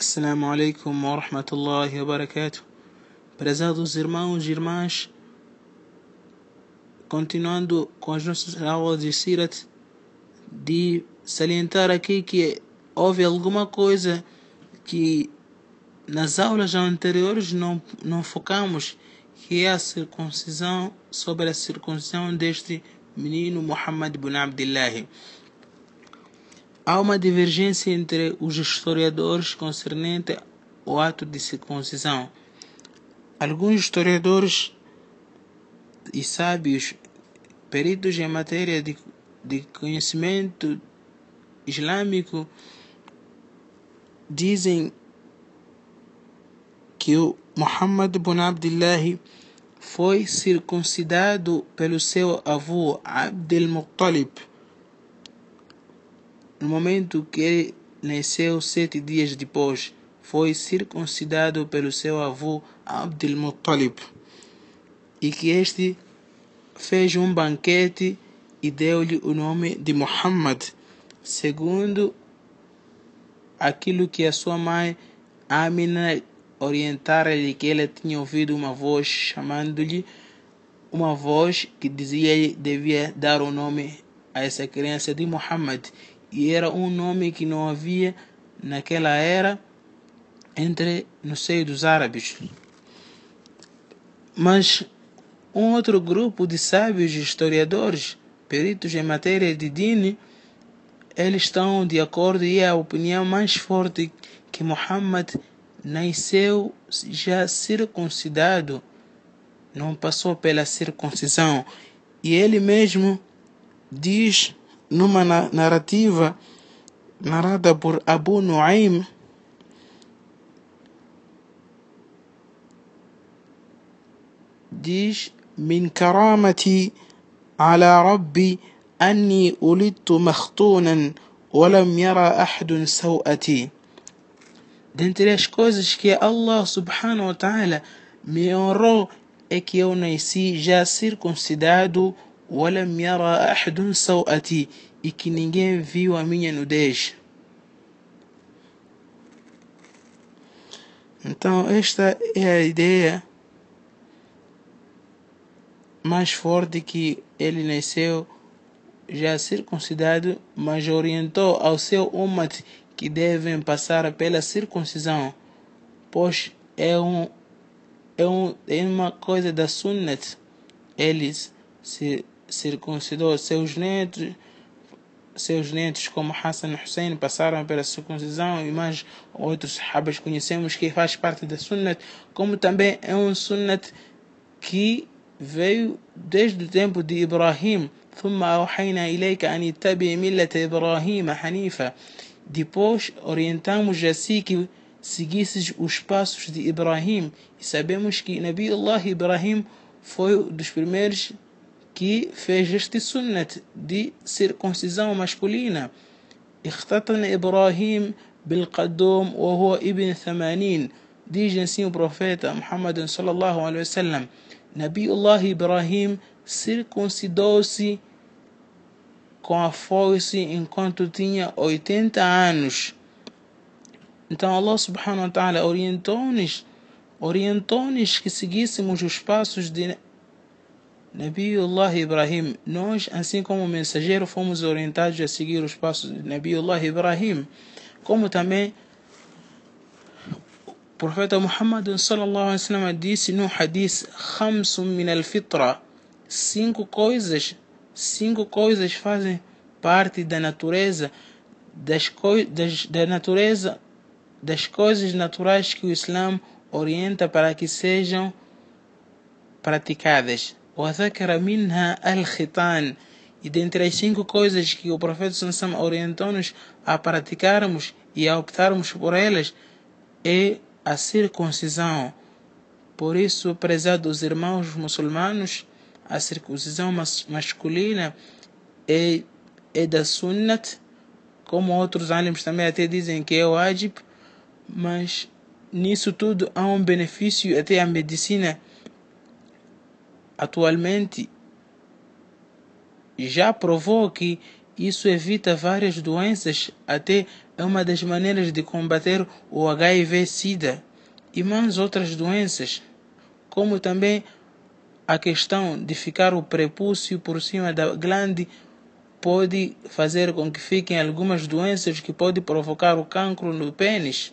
Assalamu alaikum wa rahmatullahi wa barakatuh. Prezados irmãos e irmãs, continuando com as nossas aulas de Sirat, de salientar aqui que houve alguma coisa que nas aulas anteriores não, não focamos, que é a circuncisão, sobre a circuncisão deste menino Muhammad ibn Abdullah. Há uma divergência entre os historiadores concernente ao ato de circuncisão. Alguns historiadores e sábios, peritos em matéria de, de conhecimento islâmico, dizem que o Muhammad ibn Abdullah foi circuncidado pelo seu avô Abdel Muttalib no momento que ele nasceu sete dias depois, foi circuncidado pelo seu avô Abdul Muttalib e que este fez um banquete e deu-lhe o nome de Muhammad, segundo aquilo que a sua mãe Amina orientara-lhe que ela tinha ouvido uma voz chamando-lhe uma voz que dizia que devia dar o nome a essa criança de Muhammad e era um nome que não havia naquela era entre no seio dos árabes. Mas um outro grupo de sábios historiadores, peritos em matéria de dini, eles estão de acordo e é a opinião mais forte que Muhammad nasceu já circuncidado, não passou pela circuncisão. E ele mesmo diz numa narrativa narrada por Abu Nuaym, diz: Min karamati ala rabbi anni ulidtu makhtunan ولم يرى أحد سوءتي Dentre as coisas que Allah subhanahu wa ta'ala me honrou é que eu nasci já circuncidado walam yara ahadun sauati e que ninguém viu a minha nudez. Então, esta é a ideia mais forte que ele nasceu já circuncidado, mas orientou ao seu umat que devem passar pela circuncisão, pois é, um, é, um, é uma coisa da sunnat eles se circuncidou seus netos, seus netos como Hassan e Hussein passaram pela circuncisão e mais outros sahabas conhecemos que faz parte da sunnat, como também é um sunnat que veio desde o tempo de Ibrahim. ثم أوحينا إليك أن اتبع ملة إبراهيم حنيفا Depois orientamos assim que seguisses os passos de Ibrahim e sabemos que Nabi Allah Ibrahim foi um dos primeiros que fez este sunnat de circuncisão masculina. اختتن إبراهيم بالقدوم وهو ابن ثمانين diz assim o profeta Muhammad sallallahu alaihi wasallam Nabiullah Ibrahim circuncidou-se com a foice enquanto tinha 80 anos então Allah subhanahu wa ta'ala orientou-nos orientou-nos que seguíssemos os passos de Nabiullah Ibrahim, nós, assim como mensageiro, fomos orientados a seguir os passos de Nabiullah Ibrahim, como também o profeta Muhammad sallallahu alaihi wasallam disse no hadith "Khamsun min al-fitra", cinco coisas, cinco coisas fazem parte da natureza das, coi das da natureza das coisas naturais que o Islã orienta para que sejam praticadas. وذكر منها الختان e dentre as cinco coisas que o profeta Sansam orientou-nos a praticarmos e a optarmos por elas é a circuncisão. Por isso, prezados irmãos muçulmanos, a circuncisão mas masculina é, é da sunnat, como outros alims também até dizem que é o wajib, mas nisso tudo há um benefício até a medicina atualmente já provou que isso evita várias doenças, até é uma das maneiras de combater o HIV-Sida e mais outras doenças, como também a questão de ficar o prepúcio por cima da glande pode fazer com que fiquem algumas doenças que podem provocar o cancro no pênis.